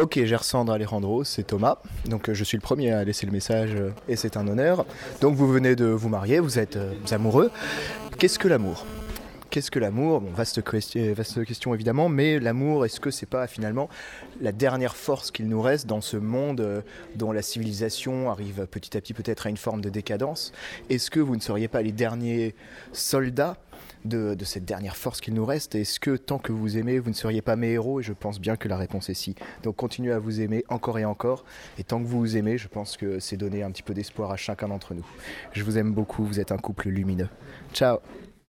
Ok, Gersandre Alejandro, c'est Thomas. Donc euh, je suis le premier à laisser le message euh, et c'est un honneur. Donc vous venez de vous marier, vous êtes euh, amoureux. Qu'est-ce que l'amour? Qu'est-ce que l'amour? Bon, vaste, question, évidemment, mais l'amour, est-ce que c'est pas finalement la dernière force qu'il nous reste dans ce monde dont la civilisation arrive petit à petit peut-être à une forme de décadence? Est-ce que vous ne seriez pas les derniers soldats de, cette dernière force qu'il nous reste? Est-ce que tant que vous aimez, vous ne seriez pas mes héros? Et je pense bien que la réponse est si. Donc continuez à vous aimer encore et encore. Et tant que vous vous aimez, je pense que c'est donner un petit peu d'espoir à chacun d'entre nous. Je vous aime beaucoup, vous êtes un couple lumineux. Ciao